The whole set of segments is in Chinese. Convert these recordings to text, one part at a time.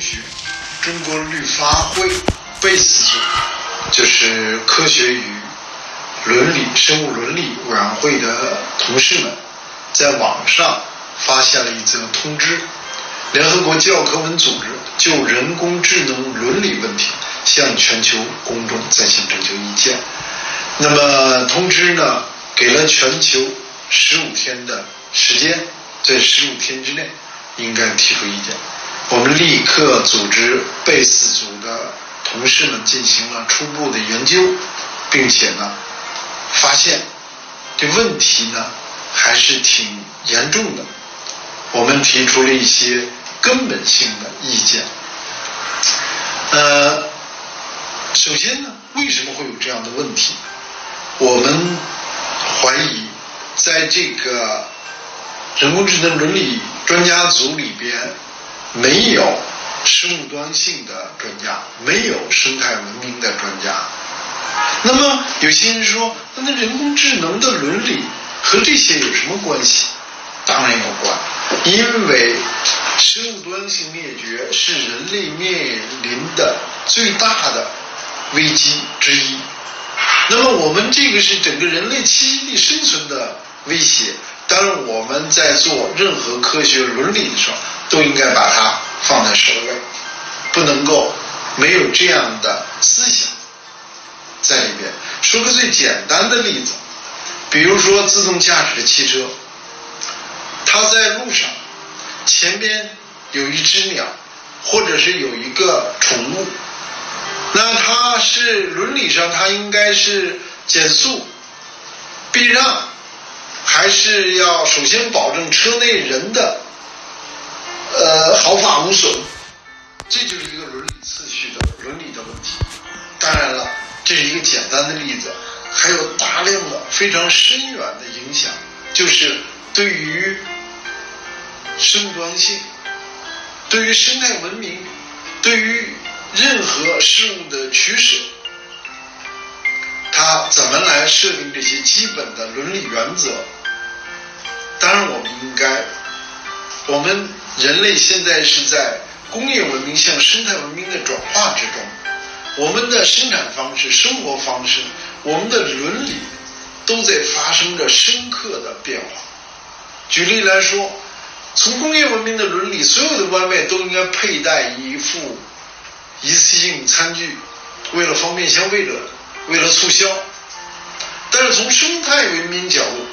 学中国律法会贝斯组，就是科学与伦理生物伦理委员会的同事们，在网上发现了一则通知：联合国教科文组织就人工智能伦理问题向全球公众在线征求意见。那么通知呢，给了全球十五天的时间，在十五天之内应该提出意见。我们立刻组织贝斯组的同事们进行了初步的研究，并且呢，发现这问题呢还是挺严重的。我们提出了一些根本性的意见。呃，首先呢，为什么会有这样的问题？我们怀疑，在这个人工智能伦理专家组里边。没有生物多样性的专家，没有生态文明的专家。那么有些人说，那人工智能的伦理和这些有什么关系？当然有关，因为生物多样性灭绝是人类面临的最大的危机之一。那么我们这个是整个人类栖息地生存的威胁。当然，我们在做任何科学伦理的时候。都应该把它放在首位，不能够没有这样的思想在里边。说个最简单的例子，比如说自动驾驶的汽车，它在路上前边有一只鸟，或者是有一个宠物，那它是伦理上它应该是减速、避让，还是要首先保证车内人的？呃，毫发无损，这就是一个伦理次序的伦理的问题。当然了，这是一个简单的例子，还有大量的非常深远的影响，就是对于生物多样性、对于生态文明、对于任何事物的取舍，他怎么来设定这些基本的伦理原则？当然，我们应该，我们。人类现在是在工业文明向生态文明的转化之中，我们的生产方式、生活方式、我们的伦理都在发生着深刻的变化。举例来说，从工业文明的伦理，所有的外卖都应该佩戴一副一次性餐具，为了方便消费者，为了促销。但是从生态文明角度，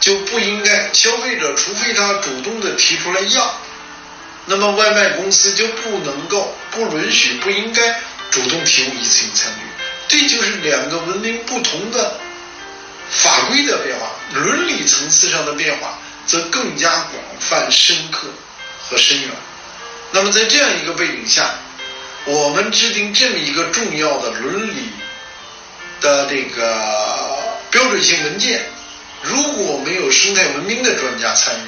就不应该，消费者除非他主动的提出来要，那么外卖公司就不能够、不允许、不应该主动提供一次性餐具。这就是两个文明不同的法规的变化，伦理层次上的变化则更加广泛、深刻和深远。那么在这样一个背景下，我们制定这么一个重要的伦理的这个标准性文件。如果没有生态文明的专家参与，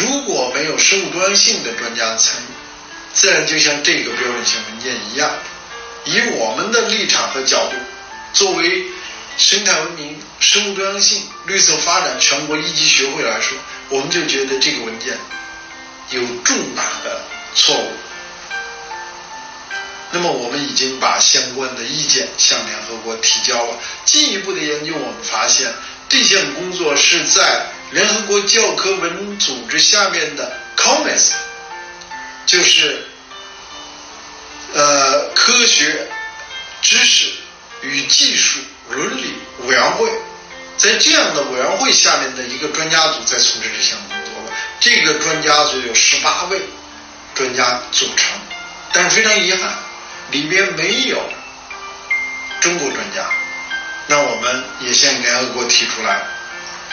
如果没有生物多样性的专家参与，自然就像这个标准性文件一样，以我们的立场和角度，作为生态文明、生物多样性、绿色发展全国一级学会来说，我们就觉得这个文件有重大的错误。那么，我们已经把相关的意见向联合国提交了。进一步的研究，我们发现这项工作是在联合国教科文组织下面的 COMES，就是呃科学知识与技术伦理委员会，在这样的委员会下面的一个专家组在从事这项工作的。这个专家组有十八位专家组成，但是非常遗憾。里边没有中国专家，那我们也向联合国提出来，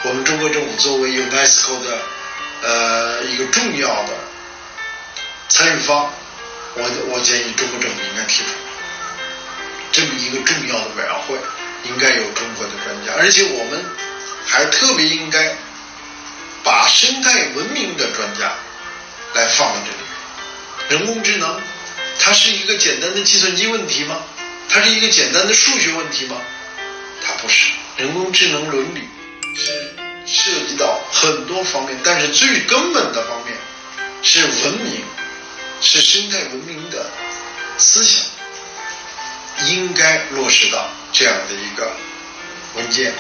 我们中国政府作为 UNESCO 的呃一个重要的参与方，我我建议中国政府应该提出这么一个重要的委员会，应该有中国的专家，而且我们还特别应该把生态文明的专家来放在这里，人工智能。它是一个简单的计算机问题吗？它是一个简单的数学问题吗？它不是。人工智能伦理是涉及到很多方面，但是最根本的方面是文明，是生态文明的思想，应该落实到这样的一个文件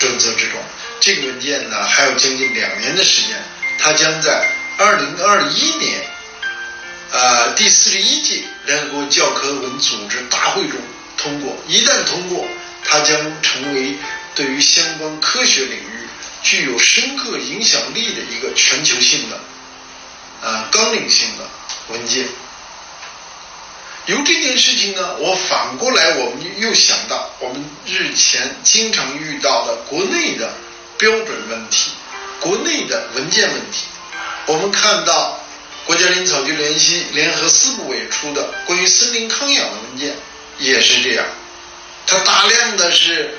准则之中。这个文件呢，还有将近两年的时间，它将在二零二一年，呃，第四十一届联合国教科文组织大会中通过。一旦通过，它将成为对于相关科学领域具有深刻影响力的一个全球性的、呃纲领性的文件。由这件事情呢，我反过来，我们又想到我们日前经常遇到的国内的标准问题、国内的文件问题。我们看到国家林草局联系联合四部委出的关于森林康养的文件也是这样，它大量的是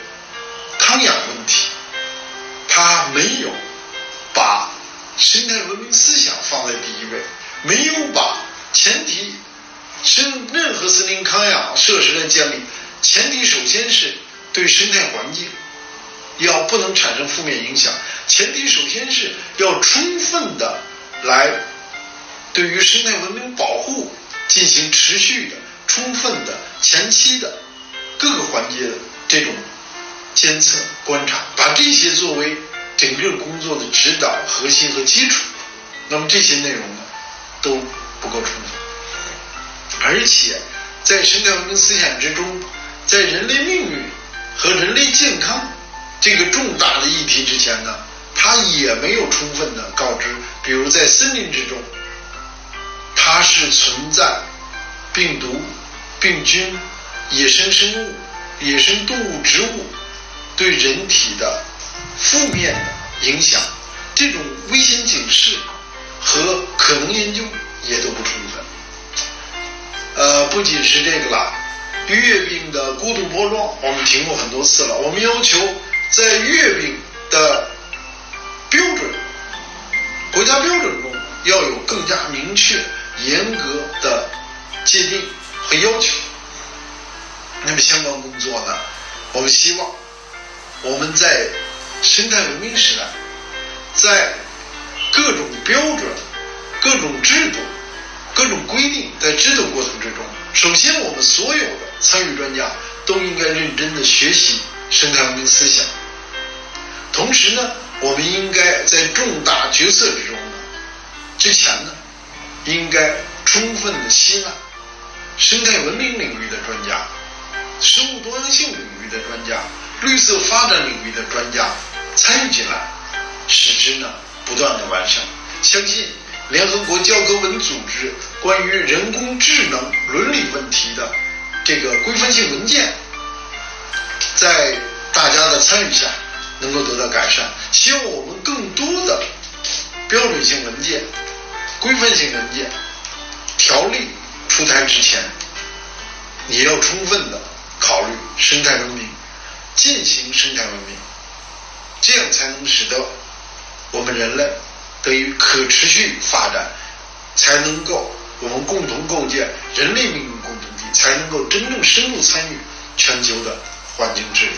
康养问题，它没有把生态文明思想放在第一位，没有把前提。生任何森林康养设施的建立，前提首先是对生态环境要不能产生负面影响，前提首先是要充分的来对于生态文明保护进行持续的、充分的、前期的各个环节的这种监测观察，把这些作为整个工作的指导核心和基础，那么这些内容呢都不够充分。而且，在生态文明思想之中，在人类命运和人类健康这个重大的议题之前呢，它也没有充分的告知。比如在森林之中，它是存在病毒、病菌、野生生物、野生动物、植物对人体的负面的影响，这种危险警示和可能研究也都不充分。呃，不仅是这个了，月饼的过度包装，我们听过很多次了。我们要求在月饼的标准、国家标准中要有更加明确、严格的界定和要求。那么相关工作呢，我们希望我们在生态文明时代，在各种标准、各种制度。各种规定在制度过程之中，首先我们所有的参与专家都应该认真的学习生态文明思想。同时呢，我们应该在重大决策之中呢，之前呢，应该充分的吸纳生态文明领域的专家、生物多样性领域的专家、绿色发展领域的专家参与进来，使之呢不断的完善。相信。联合国教科文组织关于人工智能伦理问题的这个规范性文件，在大家的参与下能够得到改善。希望我们更多的标准性文件、规范性文件、条例出台之前，你要充分的考虑生态文明，进行生态文明，这样才能使得我们人类。得以可持续发展，才能够我们共同构建人类命运共同体，才能够真正深入参与全球的环境治理。